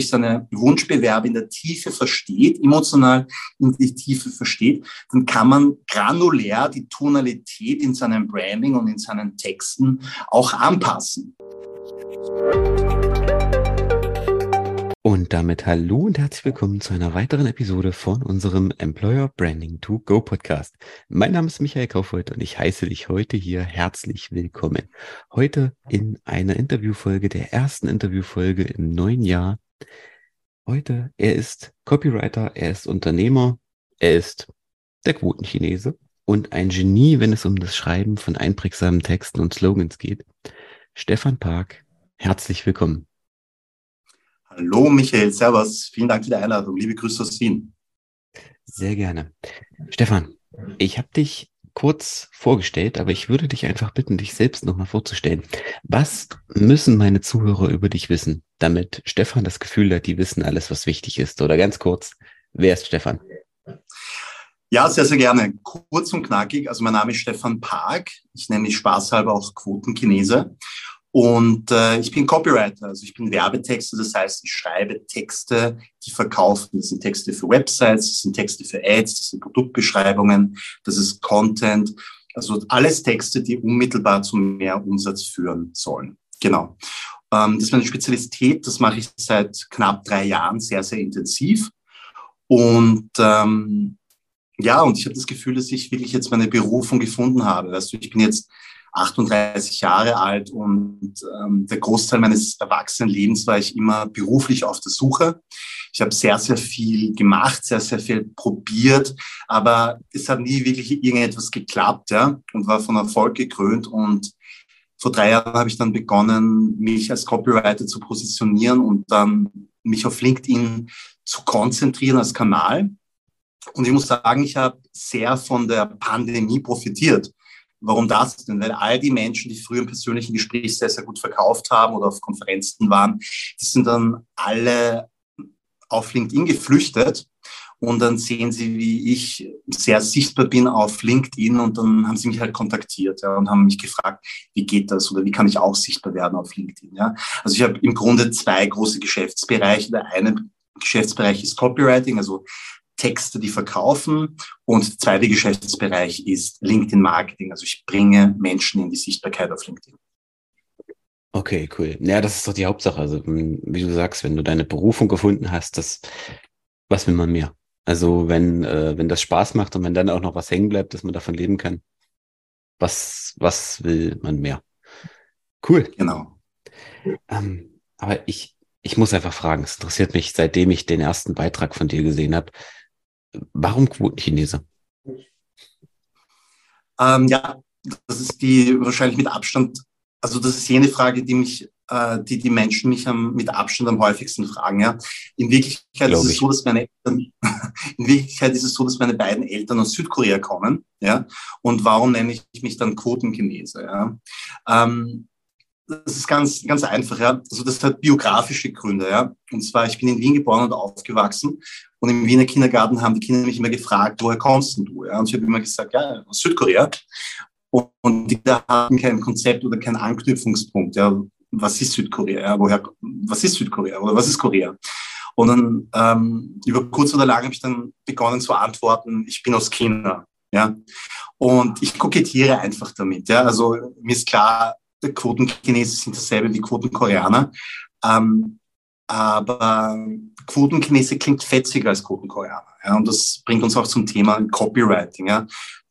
Sprich seine Wunschbewerber in der Tiefe versteht, emotional in die Tiefe versteht, dann kann man granulär die Tonalität in seinem Branding und in seinen Texten auch anpassen. Und damit hallo und herzlich willkommen zu einer weiteren Episode von unserem Employer Branding to Go Podcast. Mein Name ist Michael Kaufhold und ich heiße dich heute hier herzlich willkommen. Heute in einer Interviewfolge, der ersten Interviewfolge im neuen Jahr Heute, er ist Copywriter, er ist Unternehmer, er ist der Quotenchinese und ein Genie, wenn es um das Schreiben von einprägsamen Texten und Slogans geht. Stefan Park, herzlich willkommen. Hallo Michael, Servus, vielen Dank für die Einladung. Liebe Grüße aus Wien. Sehr gerne. Stefan, ich habe dich kurz vorgestellt, aber ich würde dich einfach bitten, dich selbst nochmal vorzustellen. Was müssen meine Zuhörer über dich wissen, damit Stefan das Gefühl hat, die wissen alles, was wichtig ist? Oder ganz kurz, wer ist Stefan? Ja, sehr, sehr gerne. Kurz und knackig. Also mein Name ist Stefan Park. Ich nenne mich spaßhalber auch Quotenchinese. Und äh, ich bin Copywriter, also ich bin Werbetexter, das heißt, ich schreibe Texte, die verkaufen. Das sind Texte für Websites, das sind Texte für Ads, das sind Produktbeschreibungen, das ist Content. Also alles Texte, die unmittelbar zu mehr Umsatz führen sollen. Genau. Ähm, das ist meine Spezialität, das mache ich seit knapp drei Jahren sehr, sehr intensiv. Und ähm, ja, und ich habe das Gefühl, dass ich wirklich jetzt meine Berufung gefunden habe. Weißt du, ich bin jetzt 38 Jahre alt und ähm, der Großteil meines Erwachsenenlebens war ich immer beruflich auf der Suche. Ich habe sehr, sehr viel gemacht, sehr, sehr viel probiert, aber es hat nie wirklich irgendetwas geklappt ja, und war von Erfolg gekrönt. Und vor drei Jahren habe ich dann begonnen, mich als Copywriter zu positionieren und dann mich auf LinkedIn zu konzentrieren als Kanal. Und ich muss sagen, ich habe sehr von der Pandemie profitiert. Warum das denn? Weil all die Menschen, die früher im persönlichen Gespräch sehr, sehr gut verkauft haben oder auf Konferenzen waren, die sind dann alle auf LinkedIn geflüchtet und dann sehen sie, wie ich sehr sichtbar bin auf LinkedIn und dann haben sie mich halt kontaktiert ja, und haben mich gefragt, wie geht das oder wie kann ich auch sichtbar werden auf LinkedIn. Ja. Also ich habe im Grunde zwei große Geschäftsbereiche. Der eine Geschäftsbereich ist Copywriting, also Texte, die verkaufen. Und der zweite Geschäftsbereich ist LinkedIn Marketing. Also ich bringe Menschen in die Sichtbarkeit auf LinkedIn. Okay, cool. Ja, das ist doch die Hauptsache. Also, wie du sagst, wenn du deine Berufung gefunden hast, das, was will man mehr? Also, wenn, äh, wenn das Spaß macht und wenn dann auch noch was hängen bleibt, dass man davon leben kann, was, was will man mehr? Cool. Genau. Ähm, aber ich, ich muss einfach fragen, es interessiert mich, seitdem ich den ersten Beitrag von dir gesehen habe, Warum Quotenchinese? Ähm, ja, das ist die wahrscheinlich mit Abstand, also das ist jene Frage, die mich, äh, die die Menschen mich am, mit Abstand am häufigsten fragen. Ja. In Wirklichkeit ist es so, dass meine Eltern, in Wirklichkeit ist es so, dass meine beiden Eltern aus Südkorea kommen. Ja. Und warum nenne ich mich dann Quotenchinese? Ja. Ähm, das ist ganz, ganz einfach, ja. Also das hat biografische Gründe, ja. Und zwar, ich bin in Wien geboren und aufgewachsen. Und im Wiener Kindergarten haben die Kinder mich immer gefragt, woher kommst denn du? Ja? Und ich habe immer gesagt, ja, aus Südkorea. Und die hatten kein Konzept oder keinen Anknüpfungspunkt. Ja. Was ist Südkorea? Ja? Woher, was ist Südkorea? Oder was ist Korea? Und dann ähm, über kurz oder lang habe ich dann begonnen zu antworten, ich bin aus China. Ja? Und ich kokettiere einfach damit. Ja? Also mir ist klar, Quotenchinesen sind dasselbe wie Quotenkoreaner. Ähm, aber Quotenchinese klingt fetziger als Quotenkoreaner. Ja, und das bringt uns auch zum Thema Copywriting. Ja.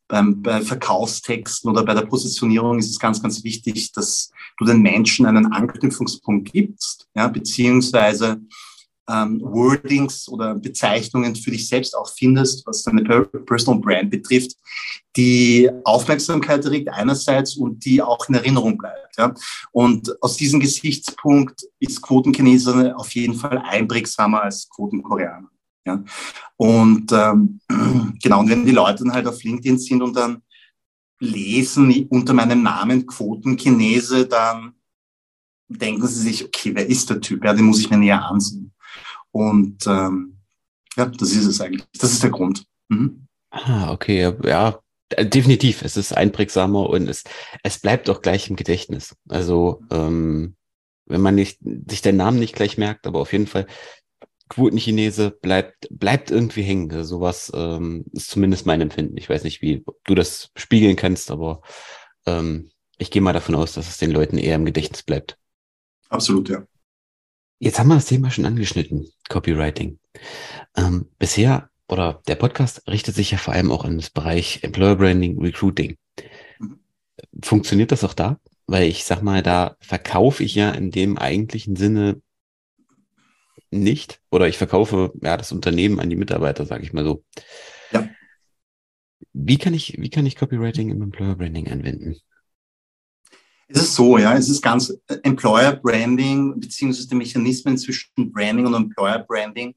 Beim, bei Verkaufstexten oder bei der Positionierung ist es ganz, ganz wichtig, dass du den Menschen einen Anknüpfungspunkt gibst, ja, beziehungsweise ähm, Wordings oder Bezeichnungen für dich selbst auch findest, was deine Personal Brand betrifft, die Aufmerksamkeit erregt einerseits und die auch in Erinnerung bleibt. Ja? Und aus diesem Gesichtspunkt ist Quotenchinese auf jeden Fall einprägsamer als Quotenkoreaner. Ja? Und ähm, genau, und wenn die Leute dann halt auf LinkedIn sind und dann lesen unter meinem Namen Quotenchinese, dann denken sie sich, okay, wer ist der Typ? Ja, den muss ich mir näher ansehen. Und ähm, ja, das ist es eigentlich. Das ist der Grund. Mhm. Ah, okay, ja, definitiv. Es ist einprägsamer und es, es bleibt auch gleich im Gedächtnis. Also, ähm, wenn man nicht, sich den Namen nicht gleich merkt, aber auf jeden Fall Quotenchinese bleibt, bleibt irgendwie hängen. Also sowas ähm, ist zumindest mein Empfinden. Ich weiß nicht, wie du das spiegeln kannst, aber ähm, ich gehe mal davon aus, dass es den Leuten eher im Gedächtnis bleibt. Absolut, ja. Jetzt haben wir das Thema schon angeschnitten, Copywriting. Ähm, bisher oder der Podcast richtet sich ja vor allem auch an das Bereich Employer Branding, Recruiting. Mhm. Funktioniert das auch da? Weil ich sag mal, da verkaufe ich ja in dem eigentlichen Sinne nicht oder ich verkaufe ja das Unternehmen an die Mitarbeiter, sage ich mal so. Ja. Wie kann ich, wie kann ich Copywriting im Employer Branding anwenden? Es ist so, ja, es ist ganz äh, Employer Branding beziehungsweise die Mechanismen zwischen Branding und Employer Branding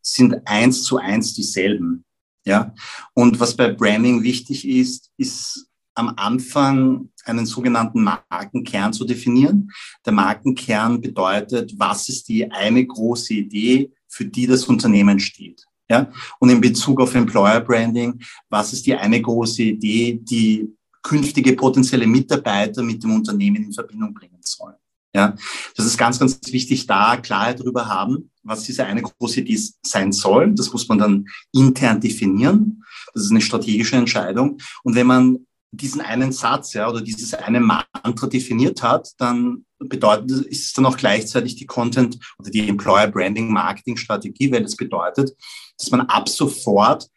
sind eins zu eins dieselben, ja. Und was bei Branding wichtig ist, ist am Anfang einen sogenannten Markenkern zu definieren. Der Markenkern bedeutet, was ist die eine große Idee, für die das Unternehmen steht. Ja? Und in Bezug auf Employer Branding, was ist die eine große Idee, die künftige potenzielle Mitarbeiter mit dem Unternehmen in Verbindung bringen sollen. Ja, das ist ganz, ganz wichtig, da Klarheit darüber haben, was diese eine große Idee sein soll. Das muss man dann intern definieren. Das ist eine strategische Entscheidung. Und wenn man diesen einen Satz ja, oder dieses eine Mantra definiert hat, dann bedeutet, ist es dann auch gleichzeitig die Content oder die Employer Branding Marketing Strategie, weil das bedeutet, dass man ab sofort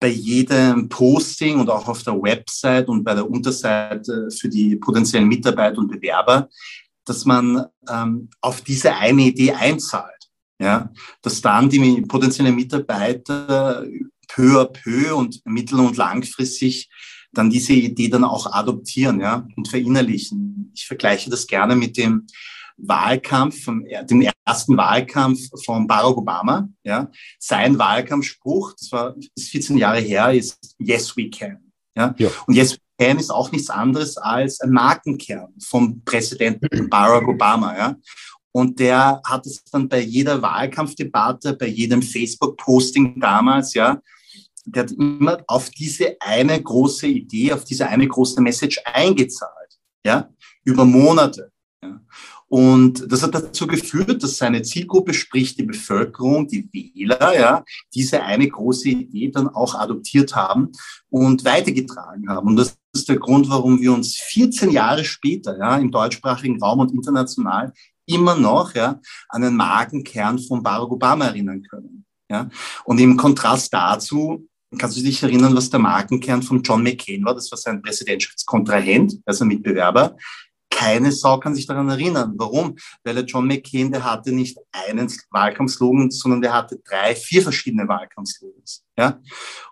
bei jedem Posting und auch auf der Website und bei der Unterseite für die potenziellen Mitarbeiter und Bewerber, dass man ähm, auf diese eine Idee einzahlt. Ja, dass dann die potenziellen Mitarbeiter peu à peu und mittel- und langfristig dann diese Idee dann auch adoptieren ja, und verinnerlichen. Ich vergleiche das gerne mit dem Wahlkampf, dem ersten Wahlkampf von Barack Obama. Ja. Sein Wahlkampfspruch, das war das 14 Jahre her, ist Yes, we can. Ja. ja. Und Yes, we can ist auch nichts anderes als ein Markenkern vom Präsidenten Barack Obama. Ja. Und der hat es dann bei jeder Wahlkampfdebatte, bei jedem Facebook-Posting damals, ja, der hat immer auf diese eine große Idee, auf diese eine große Message eingezahlt, ja, über Monate. Ja. Und das hat dazu geführt, dass seine Zielgruppe, sprich die Bevölkerung, die Wähler, ja, diese eine große Idee dann auch adoptiert haben und weitergetragen haben. Und das ist der Grund, warum wir uns 14 Jahre später, ja, im deutschsprachigen Raum und international immer noch, ja, an den Markenkern von Barack Obama erinnern können. Ja. Und im Kontrast dazu Kannst du dich erinnern, was der Markenkern von John McCain war? Das war sein Präsidentschaftskontrahent, also Mitbewerber. Keine Sau kann sich daran erinnern. Warum? Weil der John McCain, der hatte nicht einen Wahlkampfslogan, sondern der hatte drei, vier verschiedene Wahlkampfslogans. Ja?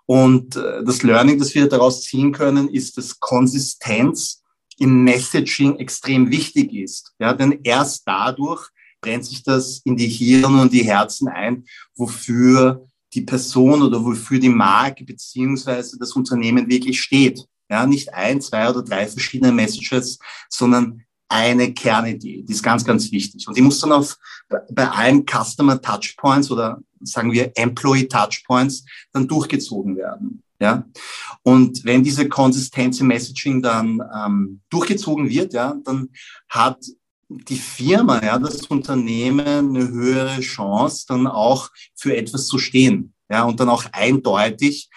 Und äh, das Learning, das wir daraus ziehen können, ist, dass Konsistenz im Messaging extrem wichtig ist. Ja? Denn erst dadurch brennt sich das in die Hirn und die Herzen ein, wofür die Person oder wofür die Marke beziehungsweise das Unternehmen wirklich steht. Ja, nicht ein, zwei oder drei verschiedene Messages, sondern eine Kernidee. Die ist ganz, ganz wichtig. Und die muss dann auf, bei allen Customer Touchpoints oder sagen wir Employee Touchpoints dann durchgezogen werden. Ja, und wenn diese Konsistenz im Messaging dann ähm, durchgezogen wird, ja, dann hat die Firma, ja, das Unternehmen eine höhere Chance, dann auch für etwas zu stehen, ja, und dann auch eindeutig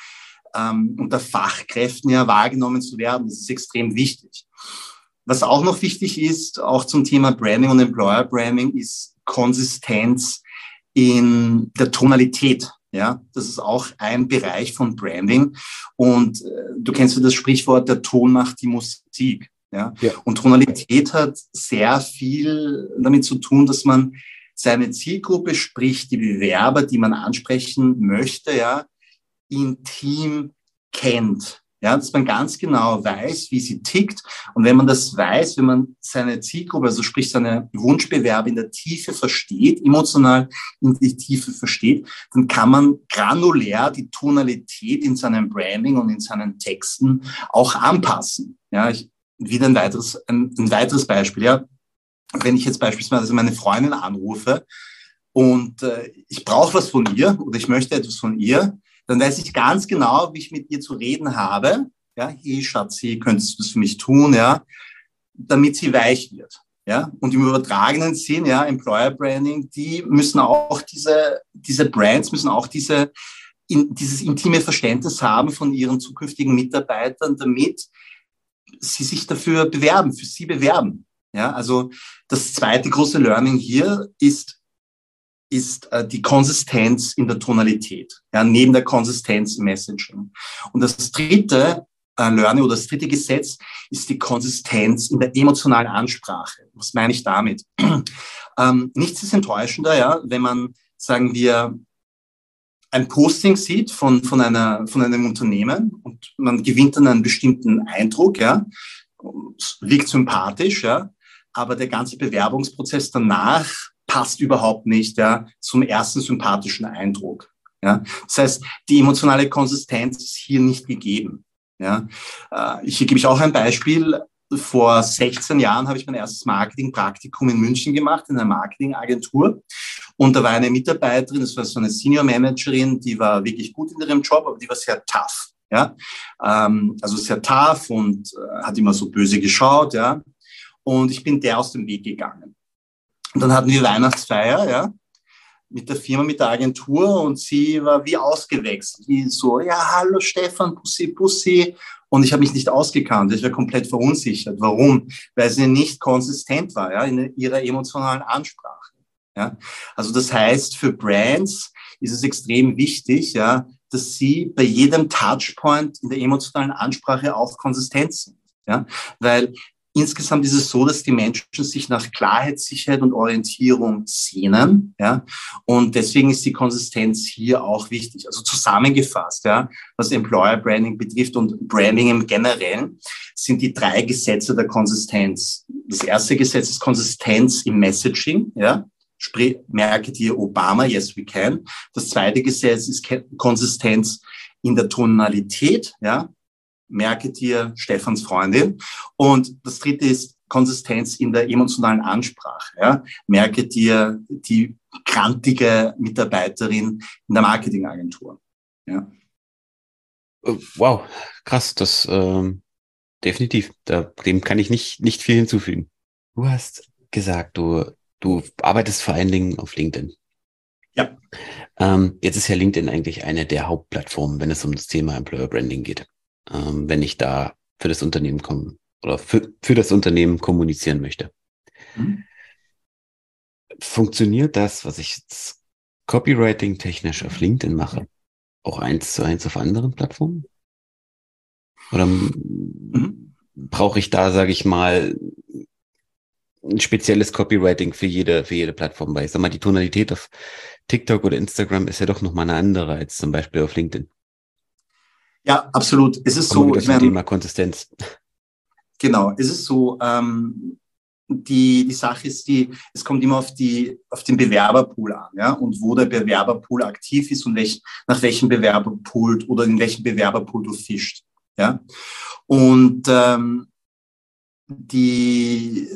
ähm, unter Fachkräften ja wahrgenommen zu werden. Das ist extrem wichtig. Was auch noch wichtig ist, auch zum Thema Branding und Employer Branding, ist Konsistenz in der Tonalität. Ja, das ist auch ein Bereich von Branding. Und äh, du kennst ja das Sprichwort, der Ton macht die Musik. Ja? ja? Und Tonalität hat sehr viel damit zu tun, dass man seine Zielgruppe, sprich die Bewerber, die man ansprechen möchte, ja, intim kennt. Ja, dass man ganz genau weiß, wie sie tickt. Und wenn man das weiß, wenn man seine Zielgruppe, also sprich seine Wunschbewerber in der Tiefe versteht, emotional in die Tiefe versteht, dann kann man granulär die Tonalität in seinem Branding und in seinen Texten auch anpassen. Ja, ich, wieder ein weiteres, ein, ein weiteres Beispiel. Ja, wenn ich jetzt beispielsweise meine Freundin anrufe und äh, ich brauche was von ihr oder ich möchte etwas von ihr, dann weiß ich ganz genau, wie ich mit ihr zu reden habe. Ja, hey Schatzi, könntest du das für mich tun, ja, damit sie weich wird. Ja, und im übertragenen Sinn, ja, Employer Branding, die müssen auch diese, diese Brands müssen auch diese, in, dieses intime Verständnis haben von ihren zukünftigen Mitarbeitern, damit sie sich dafür bewerben, für sie bewerben. Ja, also das zweite große Learning hier ist, ist äh, die Konsistenz in der Tonalität, ja, neben der Konsistenz im Messaging. Und das dritte äh, Learning oder das dritte Gesetz ist die Konsistenz in der emotionalen Ansprache. Was meine ich damit? ähm, nichts ist enttäuschender, ja, wenn man, sagen wir, ein Posting sieht von, von, einer, von einem Unternehmen und man gewinnt dann einen bestimmten Eindruck, ja, wirkt sympathisch, ja, aber der ganze Bewerbungsprozess danach passt überhaupt nicht ja, zum ersten sympathischen Eindruck. Ja. Das heißt, die emotionale Konsistenz ist hier nicht gegeben. Ja. Äh, hier gebe ich auch ein Beispiel. Vor 16 Jahren habe ich mein erstes Marketingpraktikum in München gemacht, in einer Marketingagentur. Und da war eine Mitarbeiterin, das war so eine Senior Managerin, die war wirklich gut in ihrem Job, aber die war sehr tough. Ja, ähm, also sehr tough und äh, hat immer so böse geschaut, ja. Und ich bin der aus dem Weg gegangen. Und dann hatten wir Weihnachtsfeier, ja, mit der Firma, mit der Agentur und sie war wie ausgewechselt, wie so, ja, hallo Stefan, Pussy, Pussy. Und ich habe mich nicht ausgekannt, ich war komplett verunsichert. Warum? Weil sie nicht konsistent war, ja, in ihrer emotionalen Ansprache. Ja. Also das heißt, für Brands ist es extrem wichtig, ja, dass sie bei jedem Touchpoint in der emotionalen Ansprache auch konsistent sind. Ja, weil Insgesamt ist es so, dass die Menschen sich nach Klarheit, Sicherheit und Orientierung sehnen. Ja? Und deswegen ist die Konsistenz hier auch wichtig. Also zusammengefasst, ja, was Employer Branding betrifft und Branding im Generellen, sind die drei Gesetze der Konsistenz. Das erste Gesetz ist Konsistenz im Messaging. Ja? Sprich, merke dir Obama, yes we can. Das zweite Gesetz ist Konsistenz in der Tonalität, ja, merke dir Stefans Freundin. Und das dritte ist Konsistenz in der emotionalen Ansprache. Ja. Merke dir die krantige Mitarbeiterin in der Marketingagentur. Ja. Oh, wow, krass, das ähm, definitiv. Da, dem kann ich nicht, nicht viel hinzufügen. Du hast gesagt, du, du arbeitest vor allen Dingen auf LinkedIn. Ja. Ähm, jetzt ist ja LinkedIn eigentlich eine der Hauptplattformen, wenn es um das Thema Employer Branding geht ähm, wenn ich da für das Unternehmen kommen oder für, für das Unternehmen kommunizieren möchte. Mhm. Funktioniert das, was ich jetzt Copywriting technisch auf LinkedIn mache, auch eins zu eins auf anderen Plattformen? Oder mhm. brauche ich da, sage ich mal, ein spezielles Copywriting für jede, für jede Plattform? Weil ich sag mal, die Tonalität auf TikTok oder Instagram ist ja doch nochmal eine andere als zum Beispiel auf LinkedIn. Ja, absolut. Es ist Kommen so. Das Thema Konsistenz. Genau, es ist so. Ähm, die, die Sache ist die, es kommt immer auf die, auf den Bewerberpool an, ja, und wo der Bewerberpool aktiv ist und welch, nach welchem Bewerberpool oder in welchem Bewerberpool du fischst, ja. Und, ähm, die,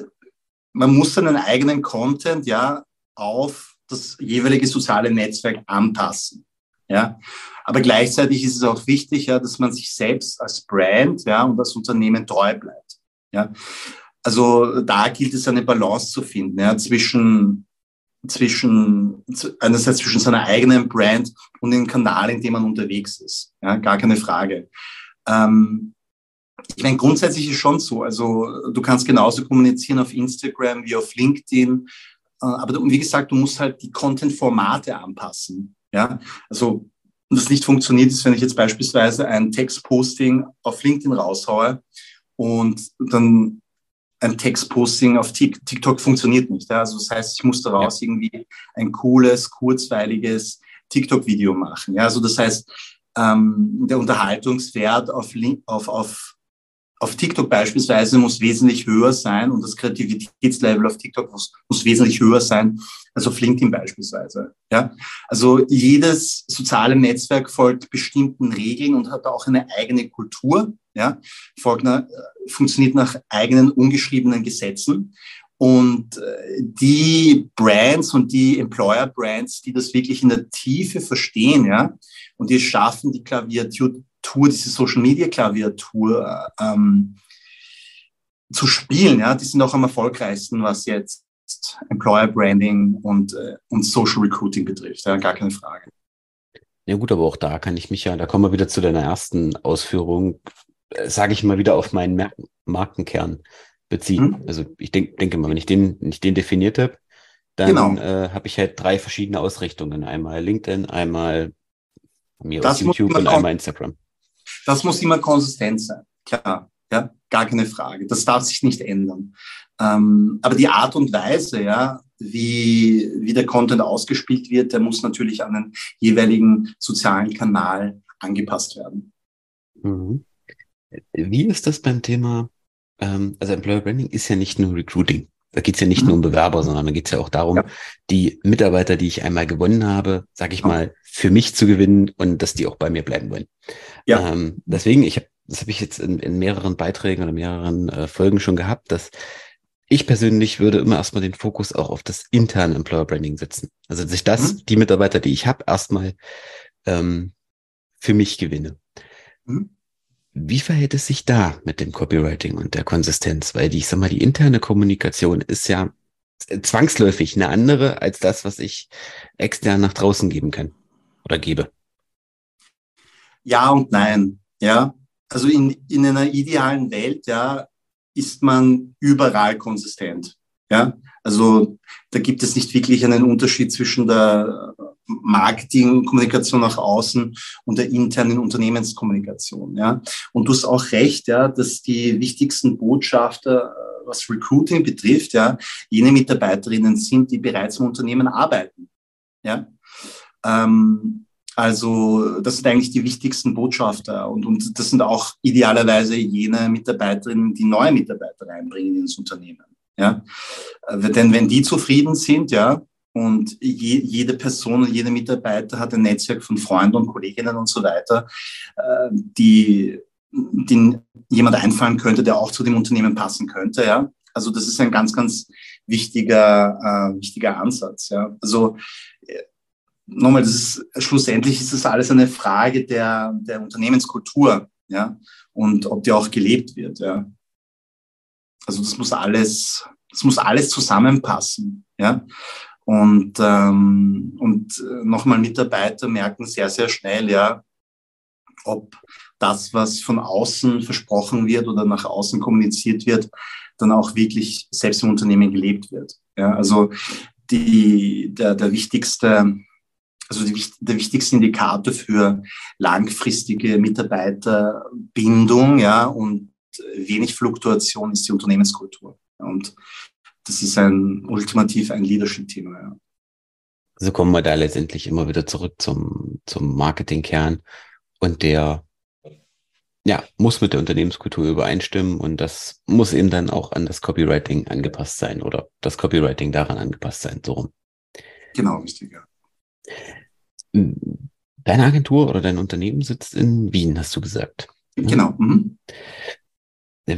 man muss seinen eigenen Content, ja, auf das jeweilige soziale Netzwerk anpassen, ja. Aber gleichzeitig ist es auch wichtig, ja, dass man sich selbst als Brand ja, und als Unternehmen treu bleibt. Ja. Also da gilt es eine Balance zu finden ja, zwischen, zwischen einerseits zwischen seiner eigenen Brand und dem Kanal, in dem man unterwegs ist. Ja, gar keine Frage. Ähm, ich meine, grundsätzlich ist schon so. Also du kannst genauso kommunizieren auf Instagram wie auf LinkedIn. Äh, aber wie gesagt, du musst halt die Content-Formate anpassen. Ja, also und das nicht funktioniert, ist, wenn ich jetzt beispielsweise ein Textposting auf LinkedIn raushaue und dann ein Textposting auf TikTok funktioniert nicht. Ja? Also das heißt, ich muss daraus ja. irgendwie ein cooles, kurzweiliges TikTok-Video machen. Ja? Also das heißt, ähm, der Unterhaltungswert auf, auf, auf, auf TikTok beispielsweise muss wesentlich höher sein und das Kreativitätslevel auf TikTok muss, muss wesentlich höher sein als auf LinkedIn beispielsweise. Ja? Also jedes soziale Netzwerk folgt bestimmten Regeln und hat auch eine eigene Kultur ja, Faulkner äh, funktioniert nach eigenen ungeschriebenen Gesetzen. Und äh, die Brands und die Employer-Brands, die das wirklich in der Tiefe verstehen, ja, und die schaffen, die Klaviatur, diese Social-Media-Klaviatur ähm, zu spielen, ja, die sind auch am erfolgreichsten, was jetzt Employer Branding und, äh, und Social Recruiting betrifft, ja, gar keine Frage. Ja gut, aber auch da kann ich mich ja, da kommen wir wieder zu deiner ersten Ausführung, sage ich mal, wieder auf meinen Mer Markenkern beziehen. Mhm. Also ich denk, denke mal, wenn ich den, wenn ich den definiert habe, dann genau. äh, habe ich halt drei verschiedene Ausrichtungen. Einmal LinkedIn, einmal mir aus YouTube und einmal Instagram. Das muss immer konsistent sein, klar. Ja, gar keine Frage. Das darf sich nicht ändern. Ähm, aber die Art und Weise, ja, wie, wie der Content ausgespielt wird, der muss natürlich an den jeweiligen sozialen Kanal angepasst werden. Mhm. Wie ist das beim Thema, ähm, also Employer Branding ist ja nicht nur Recruiting. Da geht es ja nicht mhm. nur um Bewerber, sondern da geht es ja auch darum, ja. die Mitarbeiter, die ich einmal gewonnen habe, sag ich mal, für mich zu gewinnen und dass die auch bei mir bleiben wollen. Ja. Ähm, deswegen, ich habe, das habe ich jetzt in, in, mehreren Beiträgen oder mehreren äh, Folgen schon gehabt, dass ich persönlich würde immer erstmal den Fokus auch auf das interne Employer Branding setzen. Also dass ich das, mhm. die Mitarbeiter, die ich habe, erstmal ähm, für mich gewinne. Mhm. Wie verhält es sich da mit dem Copywriting und der Konsistenz? Weil die, ich sag mal, die interne Kommunikation ist ja zwangsläufig eine andere als das, was ich extern nach draußen geben kann oder gebe. Ja und nein. Ja, also in, in einer idealen Welt, ja, ist man überall konsistent. Ja, also da gibt es nicht wirklich einen Unterschied zwischen der Marketing, Kommunikation nach außen und der internen Unternehmenskommunikation. Ja. Und du hast auch recht, ja, dass die wichtigsten Botschafter, äh, was Recruiting betrifft, ja, jene Mitarbeiterinnen sind, die bereits im Unternehmen arbeiten. Ja. Ähm, also das sind eigentlich die wichtigsten Botschafter und, und das sind auch idealerweise jene Mitarbeiterinnen, die neue Mitarbeiter reinbringen ins Unternehmen. Ja? Äh, denn wenn die zufrieden sind, ja, und je, jede Person und jeder Mitarbeiter hat ein Netzwerk von Freunden und Kolleginnen und so weiter, äh, die, die jemand einfallen könnte, der auch zu dem Unternehmen passen könnte. Ja? Also das ist ein ganz, ganz wichtiger, äh, wichtiger Ansatz. Ja? Also äh, nochmal, das ist, schlussendlich ist das alles eine Frage der, der Unternehmenskultur ja? und ob die auch gelebt wird. Ja? Also das muss alles, das muss alles zusammenpassen. Ja? Und, ähm, und äh, nochmal Mitarbeiter merken sehr, sehr schnell, ja, ob das, was von außen versprochen wird oder nach außen kommuniziert wird, dann auch wirklich selbst im Unternehmen gelebt wird. Ja, also die, der, der wichtigste, also die, der wichtigste Indikator für langfristige Mitarbeiterbindung, ja, und wenig Fluktuation ist die Unternehmenskultur. Und das ist ein ultimativ ein Leadership-Thema. Ja. Also kommen wir da letztendlich immer wieder zurück zum, zum Marketingkern und der ja, muss mit der Unternehmenskultur übereinstimmen und das muss eben dann auch an das Copywriting angepasst sein oder das Copywriting daran angepasst sein, so rum. Genau, richtig, ja. Deine Agentur oder dein Unternehmen sitzt in Wien, hast du gesagt. Genau. Mhm.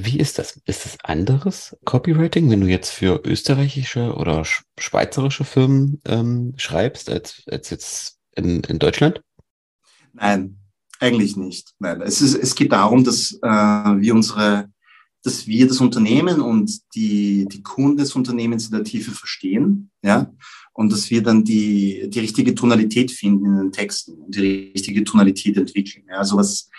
Wie ist das? Ist das anderes Copywriting, wenn du jetzt für österreichische oder schweizerische Firmen ähm, schreibst, als, als jetzt in, in Deutschland? Nein, eigentlich nicht. Nein. Es, ist, es geht darum, dass äh, wir unsere, dass wir das Unternehmen und die, die Kunden des Unternehmens in der Tiefe verstehen, ja, und dass wir dann die, die richtige Tonalität finden in den Texten und die richtige Tonalität entwickeln. Ja. Also was,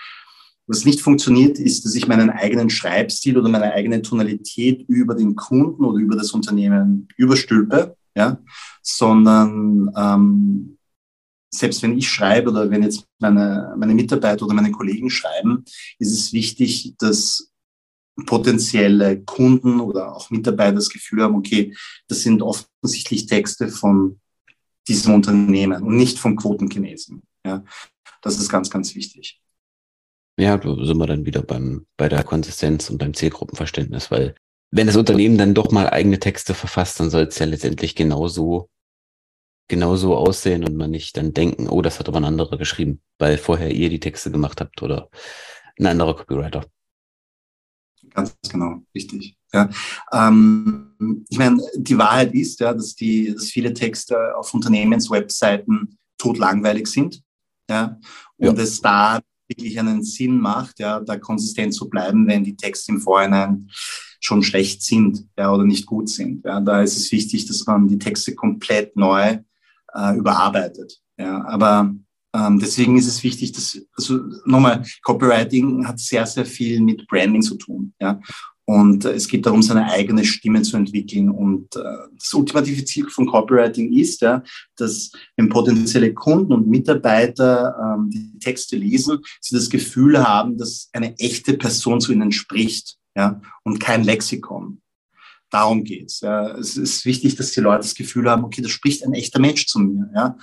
was nicht funktioniert, ist, dass ich meinen eigenen Schreibstil oder meine eigene Tonalität über den Kunden oder über das Unternehmen überstülpe, ja, sondern ähm, selbst wenn ich schreibe oder wenn jetzt meine, meine Mitarbeiter oder meine Kollegen schreiben, ist es wichtig, dass potenzielle Kunden oder auch Mitarbeiter das Gefühl haben, okay, das sind offensichtlich Texte von diesem Unternehmen und nicht von Quotenchinesen. Ja, das ist ganz, ganz wichtig. Ja, da sind wir dann wieder beim, bei der Konsistenz und beim Zielgruppenverständnis, weil wenn das Unternehmen dann doch mal eigene Texte verfasst, dann soll es ja letztendlich genauso, genauso aussehen und man nicht dann denken, oh, das hat aber ein anderer geschrieben, weil vorher ihr die Texte gemacht habt oder ein anderer Copywriter. Ganz genau, richtig. Ja. Ähm, ich meine, die Wahrheit ist ja, dass, die, dass viele Texte auf Unternehmenswebseiten totlangweilig sind. Ja, und ja. es da wirklich einen Sinn macht, ja, da konsistent zu bleiben, wenn die Texte im Vorhinein schon schlecht sind ja, oder nicht gut sind. Ja. Da ist es wichtig, dass man die Texte komplett neu äh, überarbeitet. Ja. Aber ähm, deswegen ist es wichtig, dass, also nochmal, Copywriting hat sehr, sehr viel mit Branding zu tun. Ja? Und äh, es geht darum, seine eigene Stimme zu entwickeln. Und äh, das ultimative Ziel von Copywriting ist, ja, dass wenn potenzielle Kunden und Mitarbeiter ähm, die Texte lesen, sie das Gefühl haben, dass eine echte Person zu ihnen spricht ja, und kein Lexikon. Darum geht's. Ja. Es ist wichtig, dass die Leute das Gefühl haben, okay, das spricht ein echter Mensch zu mir. Ja.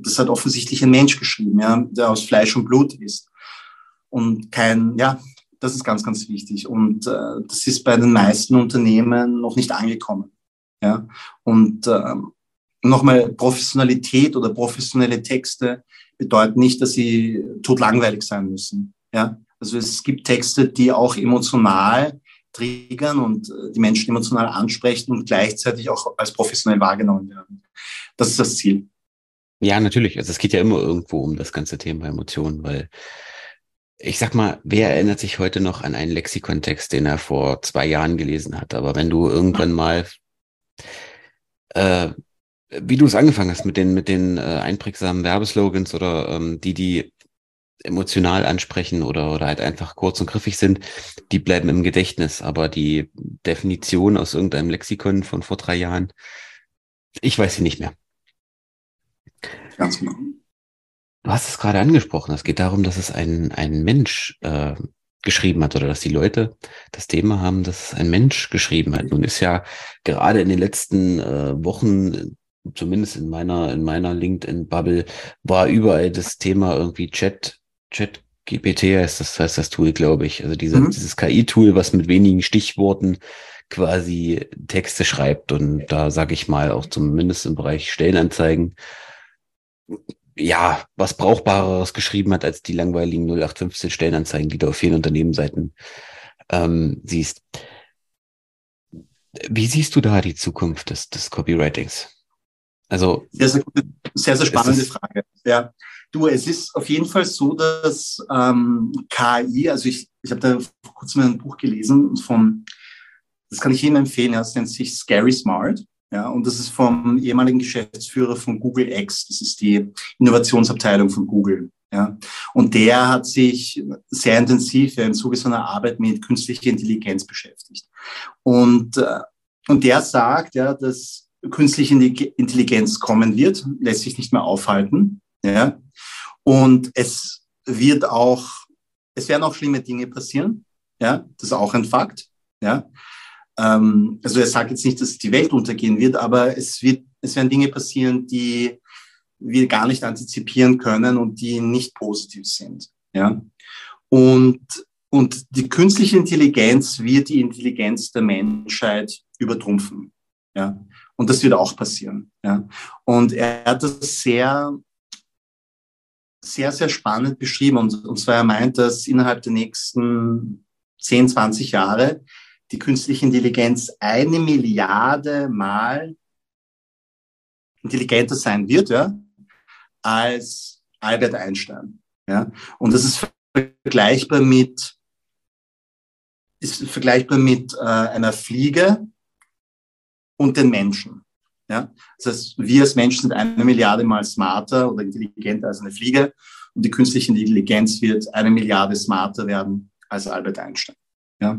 Das hat offensichtlich ein Mensch geschrieben, ja, der aus Fleisch und Blut ist. Und kein, ja, das ist ganz, ganz wichtig. Und äh, das ist bei den meisten Unternehmen noch nicht angekommen. Ja. Und äh, nochmal, Professionalität oder professionelle Texte bedeuten nicht, dass sie totlangweilig sein müssen. Ja. Also es gibt Texte, die auch emotional triggern und äh, die Menschen emotional ansprechen und gleichzeitig auch als professionell wahrgenommen werden. Das ist das Ziel. Ja, natürlich. Also es geht ja immer irgendwo um das ganze Thema Emotionen, weil ich sag mal, wer erinnert sich heute noch an einen Lexikontext, den er vor zwei Jahren gelesen hat? Aber wenn du irgendwann mal, äh, wie du es angefangen hast mit den mit den äh, einprägsamen Werbeslogans oder ähm, die die emotional ansprechen oder, oder halt einfach kurz und griffig sind, die bleiben im Gedächtnis. Aber die Definition aus irgendeinem Lexikon von vor drei Jahren, ich weiß sie nicht mehr. Ganz genau. Du hast es gerade angesprochen. Es geht darum, dass es ein, ein Mensch äh, geschrieben hat oder dass die Leute das Thema haben, dass es ein Mensch geschrieben hat. Nun ist ja gerade in den letzten äh, Wochen zumindest in meiner, in meiner LinkedIn-Bubble, war überall das Thema irgendwie Chat, Chat GPT heißt das, heißt das Tool, glaube ich. Also diese, mhm. dieses KI-Tool, was mit wenigen Stichworten quasi Texte schreibt und da sage ich mal auch zumindest im Bereich Stellenanzeigen ja, was Brauchbareres geschrieben hat als die langweiligen 0815 Stellenanzeigen, die du auf vielen Unternehmensseiten ähm, siehst. Wie siehst du da die Zukunft des, des Copywritings? Also sehr, sehr, sehr, sehr spannende Frage. Ja. Du, es ist auf jeden Fall so, dass ähm, KI, also ich, ich habe da vor kurzem ein Buch gelesen von, das kann ich jedem empfehlen, das nennt sich Scary Smart. Ja, und das ist vom ehemaligen Geschäftsführer von Google X. Das ist die Innovationsabteilung von Google. Ja, und der hat sich sehr intensiv im Zuge seiner Arbeit mit künstlicher Intelligenz beschäftigt. Und, äh, und der sagt, ja, dass künstliche Intelligenz kommen wird, lässt sich nicht mehr aufhalten. Ja, und es wird auch, es werden auch schlimme Dinge passieren. Ja, das ist auch ein Fakt. Ja, ähm, also er sagt jetzt nicht, dass die Welt untergehen wird, aber es wird, es werden Dinge passieren, die wir gar nicht antizipieren können und die nicht positiv sind. Ja, und und die künstliche Intelligenz wird die Intelligenz der Menschheit übertrumpfen. Ja, und das wird auch passieren. Ja, und er hat das sehr sehr, sehr spannend beschrieben. Und, und zwar er meint, dass innerhalb der nächsten 10, 20 Jahre die künstliche Intelligenz eine Milliarde Mal intelligenter sein wird, ja, als Albert Einstein. Ja. Und das ist vergleichbar mit, ist vergleichbar mit äh, einer Fliege und den Menschen. Ja? Das heißt, wir als Menschen sind eine Milliarde mal smarter oder intelligenter als eine Fliege und die künstliche Intelligenz wird eine Milliarde smarter werden als Albert Einstein. Ja?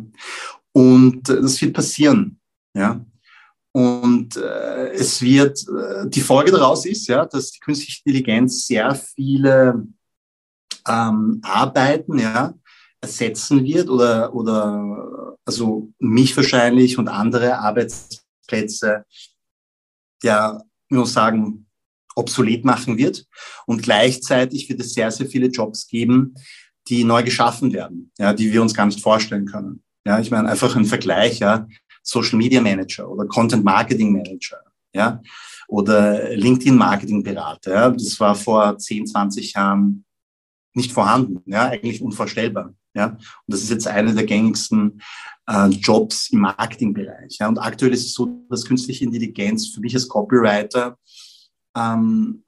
Und äh, das wird passieren. Ja? Und äh, es wird, äh, die Folge daraus ist, ja, dass die künstliche Intelligenz sehr viele ähm, Arbeiten ja, ersetzen wird oder, oder also mich wahrscheinlich und andere Arbeitsplätze ja, nur sagen, obsolet machen wird. Und gleichzeitig wird es sehr, sehr viele Jobs geben, die neu geschaffen werden, ja, die wir uns gar nicht vorstellen können. Ja, ich meine, einfach ein Vergleich, ja, Social Media Manager oder Content Marketing Manager, ja, oder LinkedIn Marketing Berater, ja, das war vor 10, 20 Jahren nicht vorhanden, ja, eigentlich unvorstellbar, ja. Und das ist jetzt eine der gängigsten äh, Jobs im Marketingbereich, ja. Und aktuell ist es so, dass künstliche Intelligenz für mich als Copywriter ähm,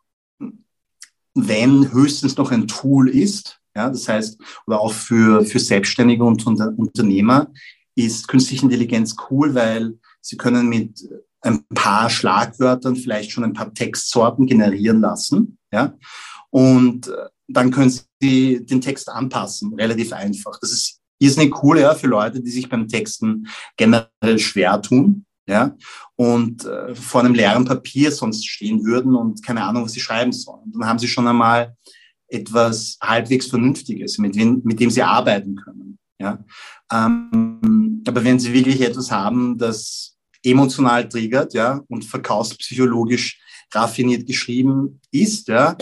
wenn höchstens noch ein Tool ist, ja, das heißt, oder auch für, für Selbstständige und Unternehmer ist künstliche Intelligenz cool, weil sie können mit ein paar Schlagwörtern vielleicht schon ein paar Textsorten generieren lassen, ja, und äh, dann können sie den Text anpassen, relativ einfach. Das ist irrsinnig cool, ja, für Leute, die sich beim Texten generell schwer tun, ja, und äh, vor einem leeren Papier sonst stehen würden und keine Ahnung, was sie schreiben sollen. Dann haben sie schon einmal etwas halbwegs Vernünftiges, mit, dem, mit dem sie arbeiten können. Ja? Ähm, aber wenn sie wirklich etwas haben, das emotional triggert ja, und verkaufspsychologisch raffiniert geschrieben ist, ja,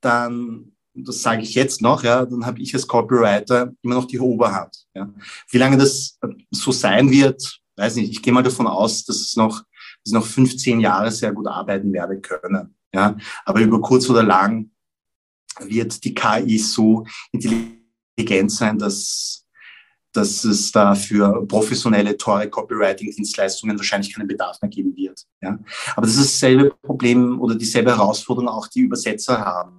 dann, das sage ich jetzt noch, ja, dann habe ich als Copywriter immer noch die Oberhand. Ja. Wie lange das so sein wird, weiß nicht, ich gehe mal davon aus, dass es noch, dass noch 15 Jahre sehr gut arbeiten werde können. Ja, aber über kurz oder lang wird die KI so intelligent sein, dass, dass es da für professionelle, teure Copywriting-Dienstleistungen wahrscheinlich keinen Bedarf mehr geben wird. Ja, aber das ist dasselbe Problem oder dieselbe Herausforderung auch die Übersetzer haben.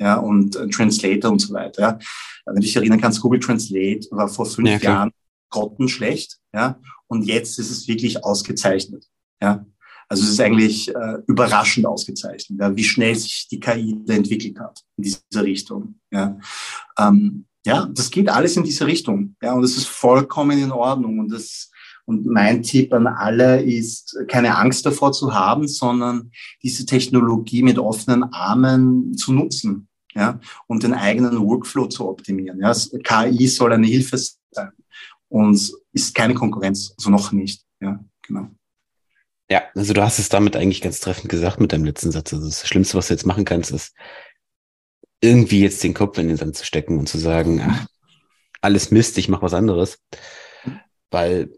Ja, und äh, Translator und so weiter. Ja. Wenn du dich erinnern kannst, Google Translate war vor fünf ja, Jahren grottenschlecht. Ja, und jetzt ist es wirklich ausgezeichnet. Ja, also es ist eigentlich äh, überraschend ausgezeichnet, ja, wie schnell sich die KI entwickelt hat in dieser Richtung. Ja. Ähm, ja, das geht alles in diese Richtung. Ja, und das ist vollkommen in Ordnung. Und das, und mein Tipp an alle ist, keine Angst davor zu haben, sondern diese Technologie mit offenen Armen zu nutzen. Ja, und den eigenen Workflow zu optimieren. Ja, KI soll eine Hilfe sein und ist keine Konkurrenz, also noch nicht. Ja, genau. Ja, also du hast es damit eigentlich ganz treffend gesagt mit deinem letzten Satz. Also das Schlimmste, was du jetzt machen kannst, ist irgendwie jetzt den Kopf in den Sand zu stecken und zu sagen, ach, alles Mist, ich mache was anderes. Weil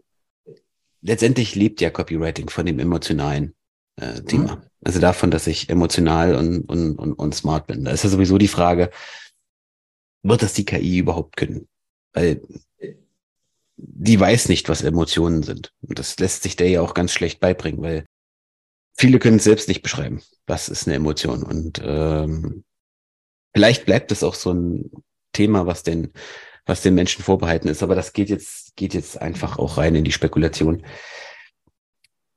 letztendlich lebt ja Copywriting von dem emotionalen äh, Thema. Mhm. Also davon, dass ich emotional und, und, und, und smart bin. Da ist ja sowieso die Frage, wird das die KI überhaupt können? Weil die weiß nicht, was Emotionen sind. Und das lässt sich der ja auch ganz schlecht beibringen, weil viele können es selbst nicht beschreiben, was ist eine Emotion. Und ähm, vielleicht bleibt es auch so ein Thema, was den, was den Menschen vorbehalten ist. Aber das geht jetzt, geht jetzt einfach auch rein in die Spekulation.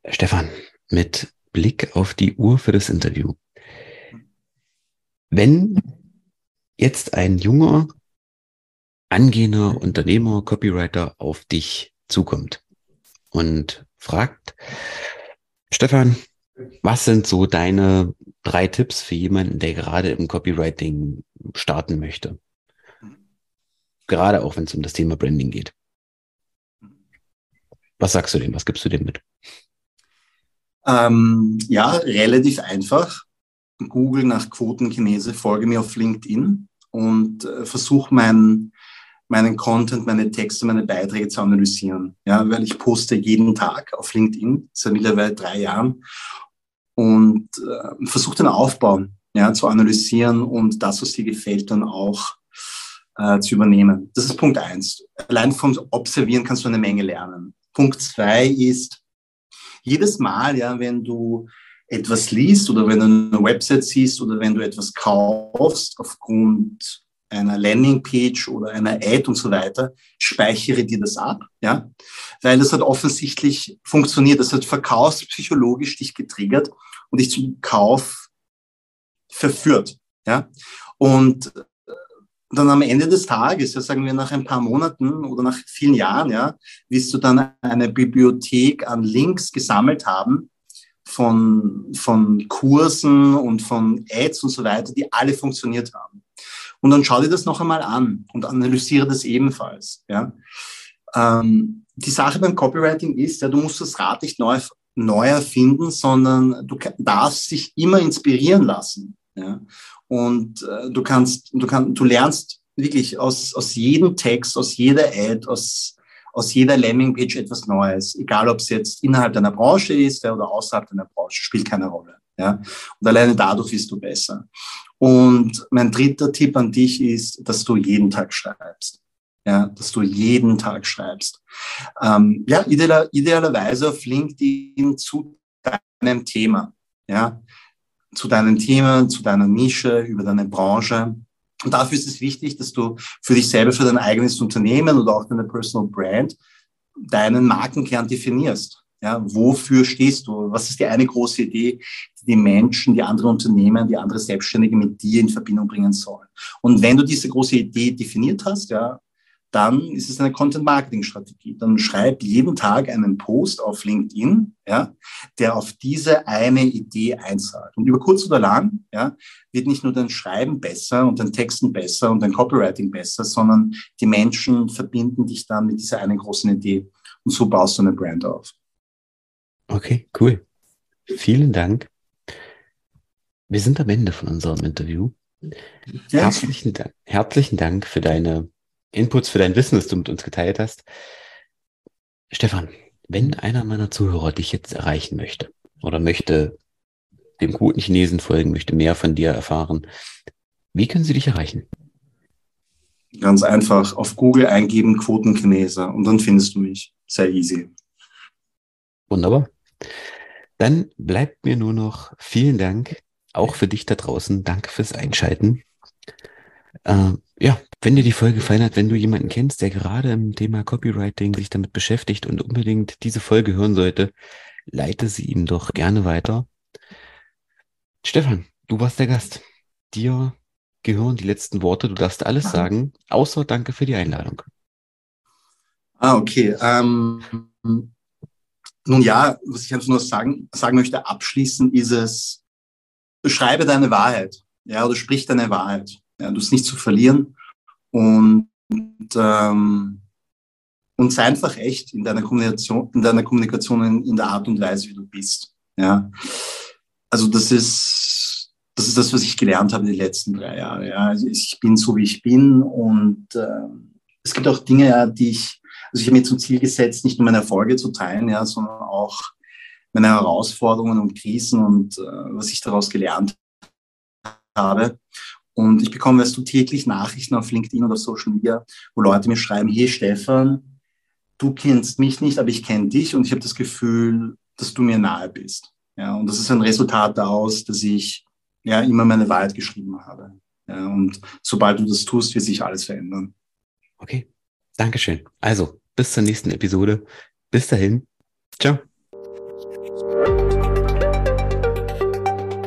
Stefan, mit Blick auf die Uhr für das Interview. Wenn jetzt ein junger angehender Unternehmer, Copywriter auf dich zukommt und fragt, Stefan, was sind so deine drei Tipps für jemanden, der gerade im Copywriting starten möchte? Gerade auch wenn es um das Thema Branding geht. Was sagst du dem? Was gibst du dem mit? Ähm, ja, relativ einfach. Google nach Quotenchinese, folge mir auf LinkedIn und äh, versuche mein meinen Content, meine Texte, meine Beiträge zu analysieren. Ja, weil ich poste jeden Tag auf LinkedIn seit mittlerweile drei Jahren und äh, versuche den Aufbau ja, zu analysieren und das, was dir gefällt, dann auch äh, zu übernehmen. Das ist Punkt eins. Allein vom Observieren kannst du eine Menge lernen. Punkt zwei ist, jedes Mal, ja, wenn du etwas liest oder wenn du eine Website siehst oder wenn du etwas kaufst aufgrund einer Landingpage oder einer Ad und so weiter, speichere dir das ab, ja, weil das hat offensichtlich funktioniert, das hat verkaufspsychologisch dich getriggert und dich zum Kauf verführt, ja, und äh, dann am Ende des Tages, ja, sagen wir nach ein paar Monaten oder nach vielen Jahren, ja, wirst du dann eine Bibliothek an Links gesammelt haben von, von Kursen und von Ads und so weiter, die alle funktioniert haben. Und dann schau dir das noch einmal an und analysiere das ebenfalls. Ja. Ähm, die Sache beim Copywriting ist, ja, du musst das Rad nicht neu, neu erfinden, sondern du darfst dich immer inspirieren lassen. Ja. Und äh, du kannst, du kannst, du lernst wirklich aus, aus jedem Text, aus jeder Ad, aus, aus jeder Landingpage etwas Neues. Egal, ob es jetzt innerhalb deiner Branche ist oder außerhalb deiner Branche, spielt keine Rolle. Ja. Und alleine dadurch wirst du besser. Und mein dritter Tipp an dich ist, dass du jeden Tag schreibst. Ja, dass du jeden Tag schreibst. Ähm, ja, idealer, idealerweise auf LinkedIn zu deinem Thema. Ja, zu deinem Thema, zu deiner Nische, über deine Branche. Und dafür ist es wichtig, dass du für dich selber, für dein eigenes Unternehmen oder auch deine Personal Brand deinen Markenkern definierst. Ja, wofür stehst du? Was ist die eine große Idee, die die Menschen, die andere Unternehmen, die andere Selbstständige mit dir in Verbindung bringen sollen? Und wenn du diese große Idee definiert hast, ja, dann ist es eine Content-Marketing-Strategie. Dann schreib jeden Tag einen Post auf LinkedIn, ja, der auf diese eine Idee einzahlt. Und über kurz oder lang ja, wird nicht nur dein Schreiben besser und dein Texten besser und dein Copywriting besser, sondern die Menschen verbinden dich dann mit dieser einen großen Idee. Und so baust du eine Brand auf. Okay, cool. Vielen Dank. Wir sind am Ende von unserem Interview. Ja. Herzlichen, Dank, herzlichen Dank für deine Inputs, für dein Wissen, das du mit uns geteilt hast. Stefan, wenn einer meiner Zuhörer dich jetzt erreichen möchte oder möchte dem guten Chinesen folgen, möchte mehr von dir erfahren, wie können sie dich erreichen? Ganz einfach auf Google eingeben Quotenchinese und dann findest du mich. Sehr easy. Wunderbar. Dann bleibt mir nur noch vielen Dank, auch für dich da draußen. Danke fürs Einschalten. Äh, ja, wenn dir die Folge gefallen hat, wenn du jemanden kennst, der gerade im Thema Copywriting sich damit beschäftigt und unbedingt diese Folge hören sollte, leite sie ihm doch gerne weiter. Stefan, du warst der Gast. Dir gehören die letzten Worte. Du darfst alles sagen, außer Danke für die Einladung. Ah, okay. Ähm, nun ja, was ich einfach nur sagen, sagen möchte, abschließend ist es, beschreibe deine Wahrheit. Ja, oder sprich deine Wahrheit. Ja, du hast nichts zu verlieren und, ähm, und sei einfach echt in deiner Kommunikation, in deiner Kommunikation, in, in der Art und Weise, wie du bist. Ja, also das ist, das ist das, was ich gelernt habe die letzten drei Jahre. Ja, also ich bin so, wie ich bin und äh, es gibt auch Dinge, ja, die ich, also ich habe mir zum Ziel gesetzt, nicht nur meine Erfolge zu teilen, ja, sondern auch meine Herausforderungen und Krisen und äh, was ich daraus gelernt habe. Und ich bekomme, weißt du, täglich Nachrichten auf LinkedIn oder Social Media, wo Leute mir schreiben, hey Stefan, du kennst mich nicht, aber ich kenne dich und ich habe das Gefühl, dass du mir nahe bist. Ja, und das ist ein Resultat daraus, dass ich ja immer meine Wahrheit geschrieben habe. Ja, und sobald du das tust, wird sich alles verändern. Okay, Dankeschön. Also, bis zur nächsten Episode. Bis dahin. Ciao.